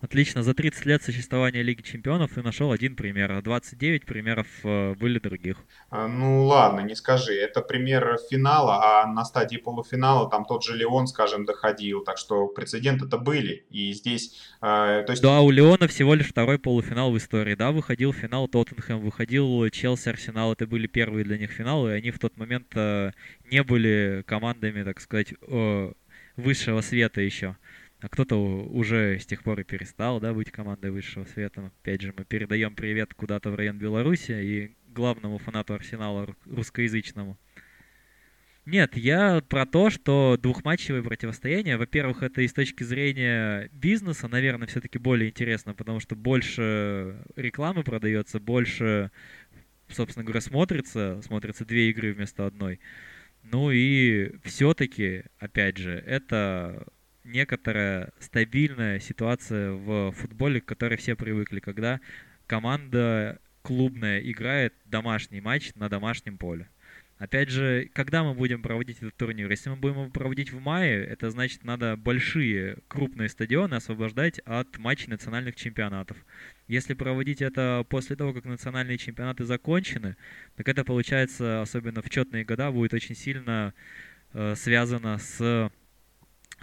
Отлично, за 30 лет существования Лиги Чемпионов ты нашел один пример, а 29 примеров э, были других. А, ну ладно, не скажи, это пример финала, а на стадии полуфинала там тот же Леон, скажем, доходил, так что прецеденты-то были, и здесь... Э, то есть... Да, у Леона всего лишь второй полуфинал в истории, да, выходил финал Тоттенхэм, выходил Челси, Арсенал, это были первые для них финалы, и они в тот момент э, не были командами, так сказать, э, высшего света еще а кто-то уже с тех пор и перестал да, быть командой высшего света. Опять же, мы передаем привет куда-то в район Беларуси и главному фанату Арсенала русскоязычному. Нет, я про то, что двухматчевое противостояние, во-первых, это и с точки зрения бизнеса, наверное, все-таки более интересно, потому что больше рекламы продается, больше, собственно говоря, смотрится, смотрятся две игры вместо одной. Ну и все-таки, опять же, это некоторая стабильная ситуация в футболе, к которой все привыкли, когда команда клубная играет домашний матч на домашнем поле. Опять же, когда мы будем проводить этот турнир? Если мы будем его проводить в мае, это значит, надо большие, крупные стадионы освобождать от матчей национальных чемпионатов. Если проводить это после того, как национальные чемпионаты закончены, так это получается, особенно в четные года, будет очень сильно э, связано с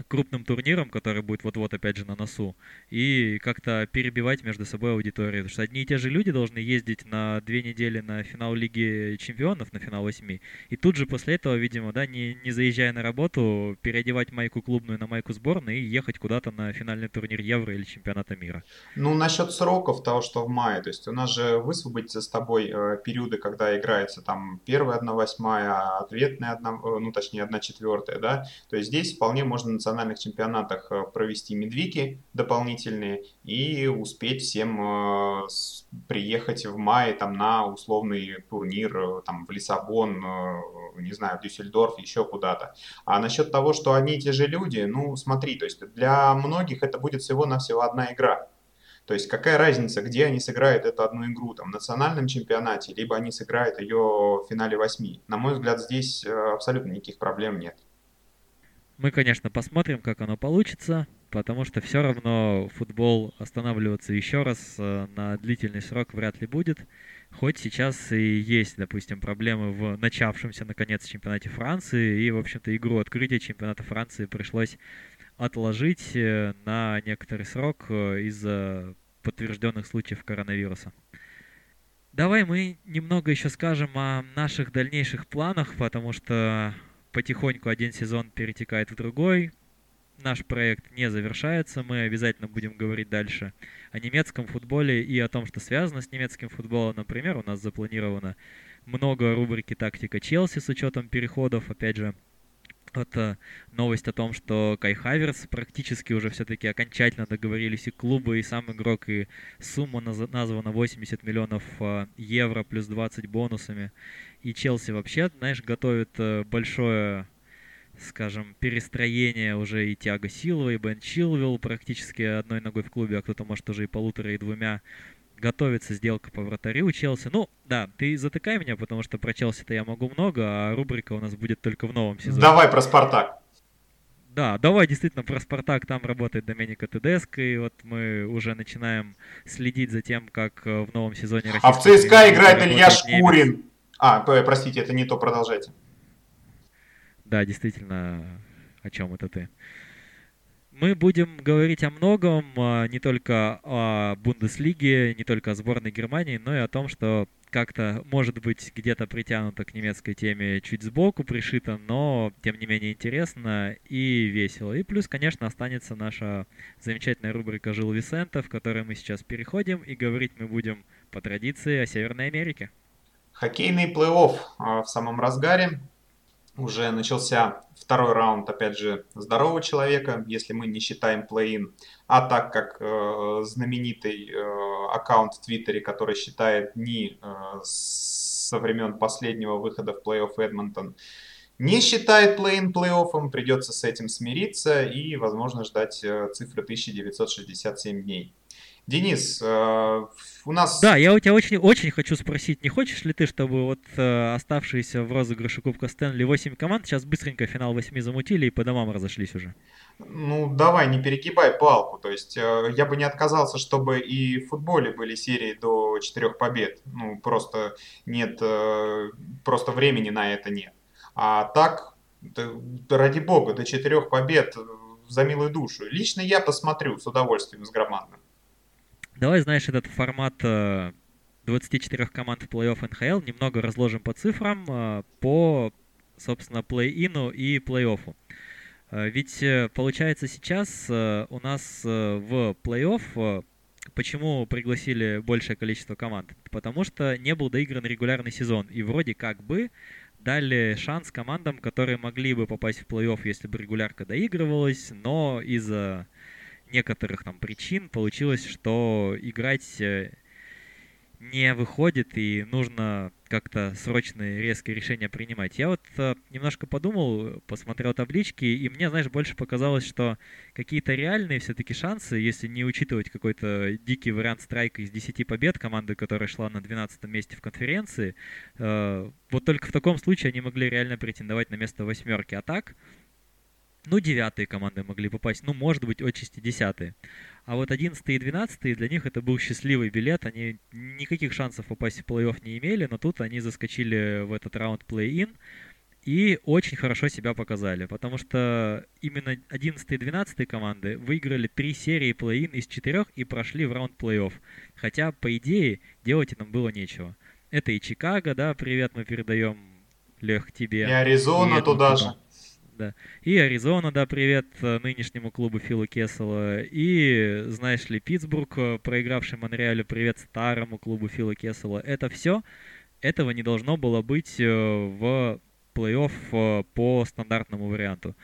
крупным турниром, который будет вот-вот опять же на носу, и как-то перебивать между собой аудиторию. Потому что одни и те же люди должны ездить на две недели на финал Лиги Чемпионов, на финал восьми, и тут же после этого, видимо, да, не, не заезжая на работу, переодевать майку клубную на майку сборной и ехать куда-то на финальный турнир Евро или Чемпионата мира. Ну, насчет сроков того, что в мае, то есть у нас же высвободится с тобой э, периоды, когда играется там первая одна восьмая, ответная одна, э, ну, точнее, одна четвертая, да, то есть здесь вполне можно национальных чемпионатах э, провести медвики дополнительные и успеть всем э, приехать в мае там на условный турнир э, там в Лиссабон, не знаю, в Дюссельдорф, еще куда-то. А насчет того, что одни и те же люди, ну смотри, то есть для многих это будет всего-навсего одна игра. То есть какая разница, где они сыграют эту одну игру, там, в национальном чемпионате, либо они сыграют ее в финале восьми. На мой взгляд, здесь абсолютно никаких проблем нет. Мы, конечно, посмотрим, как оно получится, потому что все равно футбол останавливаться еще раз э, на длительный срок вряд ли будет. Хоть сейчас и есть, допустим, проблемы в начавшемся, наконец, чемпионате Франции, и, в общем-то, игру открытия чемпионата Франции пришлось отложить э, на некоторый срок э, из-за подтвержденных случаев коронавируса. Давай мы немного еще скажем о наших дальнейших планах, потому что потихоньку один сезон перетекает в другой. Наш проект не завершается, мы обязательно будем говорить дальше о немецком футболе и о том, что связано с немецким футболом. Например, у нас запланировано много рубрики «Тактика Челси» с учетом переходов, опять же, это новость о том, что Кай Хаверс практически уже все-таки окончательно договорились и клубы, и сам игрок, и сумма названа 80 миллионов а, евро плюс 20 бонусами. И Челси вообще, знаешь, готовит э, большое, скажем, перестроение уже и Тиаго Силова, и Бен Чилвилл практически одной ногой в клубе, а кто-то может уже и полутора, и двумя готовится сделка по вратарю у Челси. Ну, да, ты затыкай меня, потому что про Челси-то я могу много, а рубрика у нас будет только в новом сезоне. Давай про Спартак. Да, давай действительно про Спартак. Там работает Доменико Тедеско, и вот мы уже начинаем следить за тем, как э, в новом сезоне А в ЦСКА играет Илья Шкурин. Немец. А, простите, это не то, продолжайте. Да, действительно, о чем это ты? Мы будем говорить о многом, а, не только о Бундеслиге, не только о сборной Германии, но и о том, что как-то, может быть, где-то притянуто к немецкой теме чуть сбоку пришито, но, тем не менее, интересно и весело. И плюс, конечно, останется наша замечательная рубрика «Жил Висента», в которой мы сейчас переходим, и говорить мы будем по традиции о Северной Америке. Хоккейный плей-офф а, в самом разгаре уже начался второй раунд, опять же, здорового человека, если мы не считаем плей-ин. А так как э, знаменитый э, аккаунт в Твиттере, который считает дни э, со времен последнего выхода в плей-офф Эдмонтон, не считает плей-ин плей-оффом, придется с этим смириться и, возможно, ждать э, цифры 1967 дней. Денис, э, у нас... Да, я у тебя очень, очень хочу спросить, не хочешь ли ты, чтобы вот э, оставшиеся в розыгрыше Кубка Стэнли 8 команд сейчас быстренько финал 8 замутили и по домам разошлись уже? Ну, давай, не перегибай палку. То есть э, я бы не отказался, чтобы и в футболе были серии до 4 побед. Ну, просто нет, просто времени на это нет. А так, ради бога, до 4 побед за милую душу. Лично я посмотрю с удовольствием, с громадным. Давай, знаешь, этот формат 24 э, команд в плей-офф НХЛ немного разложим по цифрам, э, по, собственно, плей-ину и плей-оффу. Э, ведь получается сейчас у нас в плей-офф Почему пригласили большее количество команд? Потому что не был доигран регулярный сезон, и вроде как бы дали шанс командам, которые могли бы попасть в плей-офф, если бы регулярка доигрывалась, но из-за некоторых там причин получилось, что играть э, не выходит и нужно как-то срочные резкие решения принимать. Я вот э, немножко подумал, посмотрел таблички, и мне, знаешь, больше показалось, что какие-то реальные все-таки шансы, если не учитывать какой-то дикий вариант страйка из 10 побед команды, которая шла на 12 месте в конференции, э, вот только в таком случае они могли реально претендовать на место восьмерки. А так, ну, девятые команды могли попасть, ну, может быть, отчасти десятые. А вот 11 и 12 для них это был счастливый билет. Они никаких шансов попасть в плей-офф не имели, но тут они заскочили в этот раунд плей-ин и очень хорошо себя показали, потому что именно 11 и 12 команды выиграли три серии плей-ин из четырех и прошли в раунд плей-офф. Хотя, по идее, делать им было нечего. Это и Чикаго, да, привет мы передаем, Лех, тебе. И Аризона и туда же да. И Аризона, да, привет э, нынешнему клубу Фила Кессела. И, знаешь ли, Питтсбург, э, проигравший Монреалю, привет старому клубу Фила Кессела. Это все, этого не должно было быть э, в плей-офф по стандартному варианту.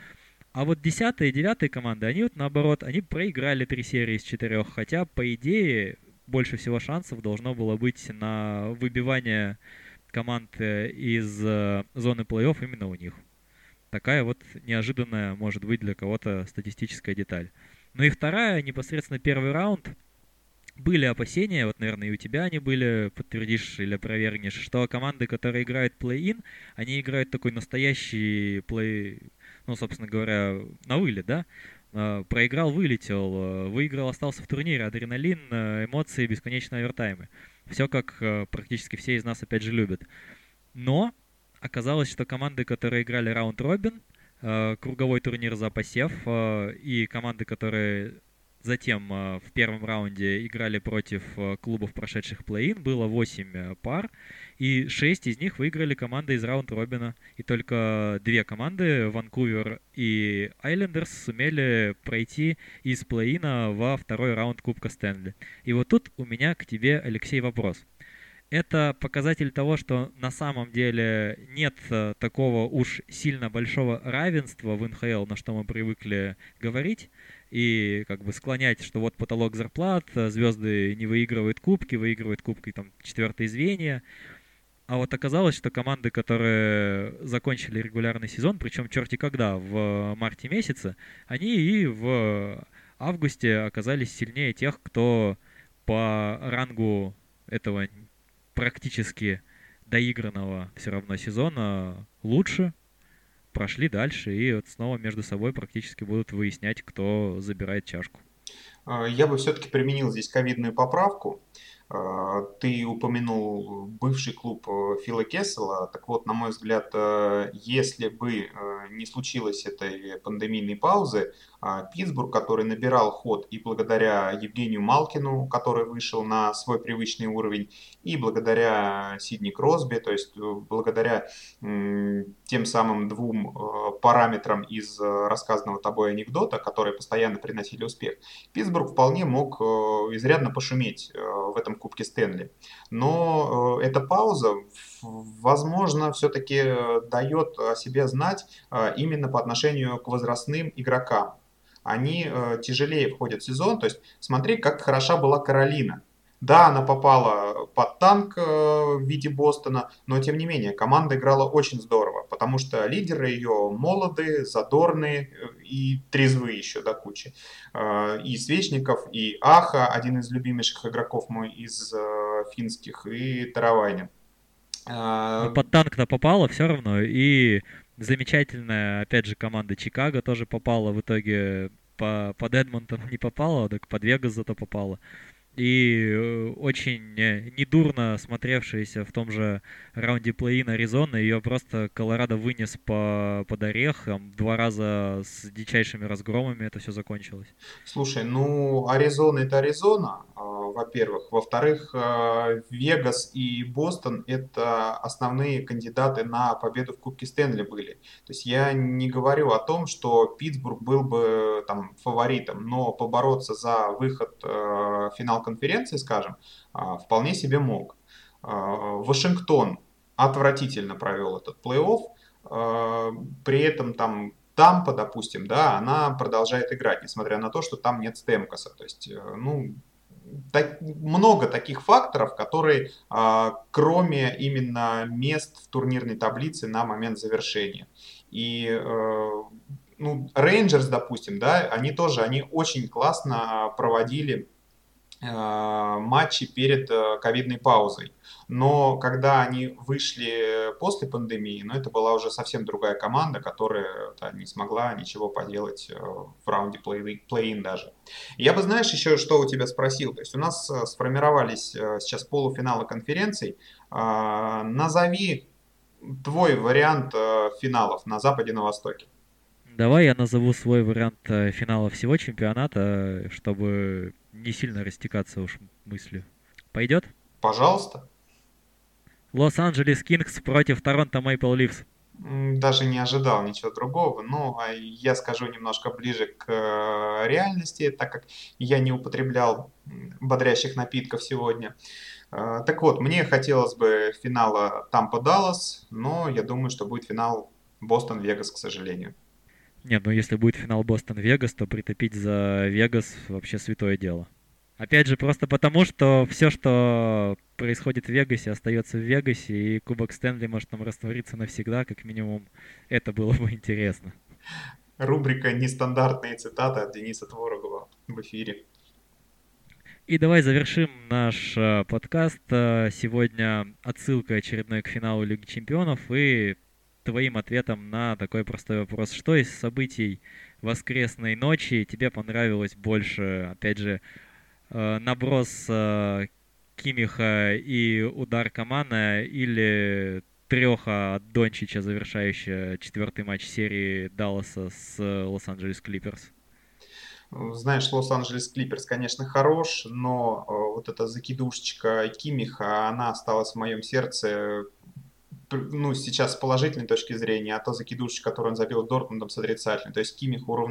А вот 10 и 9 команды, они вот наоборот, они проиграли три серии из четырех, хотя, по идее, больше всего шансов должно было быть на выбивание команд из зоны плей-офф именно у них такая вот неожиданная может быть для кого-то статистическая деталь. Ну и вторая, непосредственно первый раунд. Были опасения, вот, наверное, и у тебя они были, подтвердишь или опровергнешь, что команды, которые играют плей-ин, они играют такой настоящий плей, ну, собственно говоря, на вылет, да? А, проиграл, вылетел, а, выиграл, остался в турнире, адреналин, а, эмоции, бесконечные овертаймы. Все как практически все из нас, опять же, любят. Но оказалось, что команды, которые играли раунд-робин, э, круговой турнир за посев, э, и команды, которые затем э, в первом раунде играли против клубов, прошедших плей-ин, было 8 пар, и 6 из них выиграли команды из раунд-робина. И только две команды, Ванкувер и Айлендерс, сумели пройти из плей-ина во второй раунд Кубка Стэнли. И вот тут у меня к тебе, Алексей, вопрос это показатель того, что на самом деле нет э, такого уж сильно большого равенства в НХЛ, на что мы привыкли говорить, и как бы склонять, что вот потолок зарплат, э, звезды не выигрывают кубки, выигрывают кубки там четвертые звенья. А вот оказалось, что команды, которые закончили регулярный сезон, причем черти когда, в марте месяце, они и в августе оказались сильнее тех, кто по рангу этого практически доигранного все равно сезона лучше, прошли дальше и вот снова между собой практически будут выяснять, кто забирает чашку. А, я бы все-таки применил здесь ковидную поправку. А, ты упомянул бывший клуб э, Фила Кессела. Так вот, на мой взгляд, э, если бы э, не случилось этой пандемийной паузы, Питтсбург, который набирал ход и благодаря Евгению Малкину, который вышел на свой привычный уровень, и благодаря Сидни Кросби, то есть благодаря тем самым двум параметрам из рассказанного тобой анекдота, которые постоянно приносили успех, Питтсбург вполне мог изрядно пошуметь в этом Кубке Стэнли. Но э, эта пауза, возможно, все-таки э, дает о себе знать э, именно по отношению к возрастным игрокам. Они тяжелее входят в сезон. То есть смотри, как хороша была Каролина. Да, она попала под танк в виде Бостона, но тем не менее команда играла очень здорово, потому что лидеры ее молоды, задорные и трезвые еще до кучи. Э, и Свечников, и Аха, один из любимейших игроков мой из э, финских, и Таравайнин. Э, Но под танк-то попало все равно, и замечательная, опять же, команда Чикаго тоже попала в итоге по, под Эдмонтон не попала, так под Вегас зато попала и э, очень недурно смотревшаяся в том же раунде плей-ин Аризона. Ее просто Колорадо вынес по, под орех. Два раза с дичайшими разгромами это все закончилось. Слушай, ну Аризона это Аризона, а, во-первых. Во-вторых, а, Вегас и Бостон это основные кандидаты на победу в Кубке Стэнли были. То есть я не говорю о том, что Питтсбург был бы там фаворитом, но побороться за выход э, в финал конференции, скажем, а, вполне себе мог. А, Вашингтон отвратительно провел этот плей-офф. Э, при этом там Тампа, допустим, да, она продолжает играть, несмотря на то, что там нет Стемкоса. То есть, э, ну, так, много таких факторов, которые, а, кроме именно мест в турнирной таблице на момент завершения. И э, ну, Рейнджерс, допустим, да, они тоже, они очень классно проводили матчи перед э, ковидной паузой. Но когда они вышли после пандемии, ну, это была уже совсем другая команда, которая да, не смогла ничего поделать э, в раунде плей-ин даже. Я бы, знаешь, еще что у тебя спросил. То есть у нас сформировались сейчас полуфиналы конференций. Назови твой вариант финалов на Западе и на Востоке. Давай я назову свой вариант финала всего чемпионата, чтобы не сильно растекаться уж мыслью. Пойдет? Пожалуйста. Лос-Анджелес Кингс против Торонто Мейпл Ливс. Даже не ожидал ничего другого. Ну, а я скажу немножко ближе к э, реальности, так как я не употреблял бодрящих напитков сегодня. Э, так вот, мне хотелось бы финала Тампа-Даллас, но я думаю, что будет финал Бостон-Вегас, к сожалению. Нет, ну если будет финал Бостон-Вегас, то притопить за Вегас вообще святое дело. Опять же, просто потому, что все, что происходит в Вегасе, остается в Вегасе, и Кубок Стэнли может там раствориться навсегда, как минимум, это было бы интересно. Рубрика «Нестандартные цитаты» от Дениса Творогова в эфире. И давай завершим наш э, подкаст. Э, сегодня отсылка очередной к финалу Лиги Чемпионов и твоим ответом на такой простой вопрос. Что из событий воскресной ночи тебе понравилось больше? Опять же, э, наброс э, Кимиха и удар Камана или треха от Дончича, завершающая четвертый матч серии Далласа с Лос-Анджелес Клиперс? Знаешь, Лос-Анджелес Клиперс, конечно, хорош, но э, вот эта закидушечка Кимиха, она осталась в моем сердце ну, сейчас с положительной точки зрения, а то закидушечка, который он забил Дортмундом, с отрицательной. То есть Кимих уровень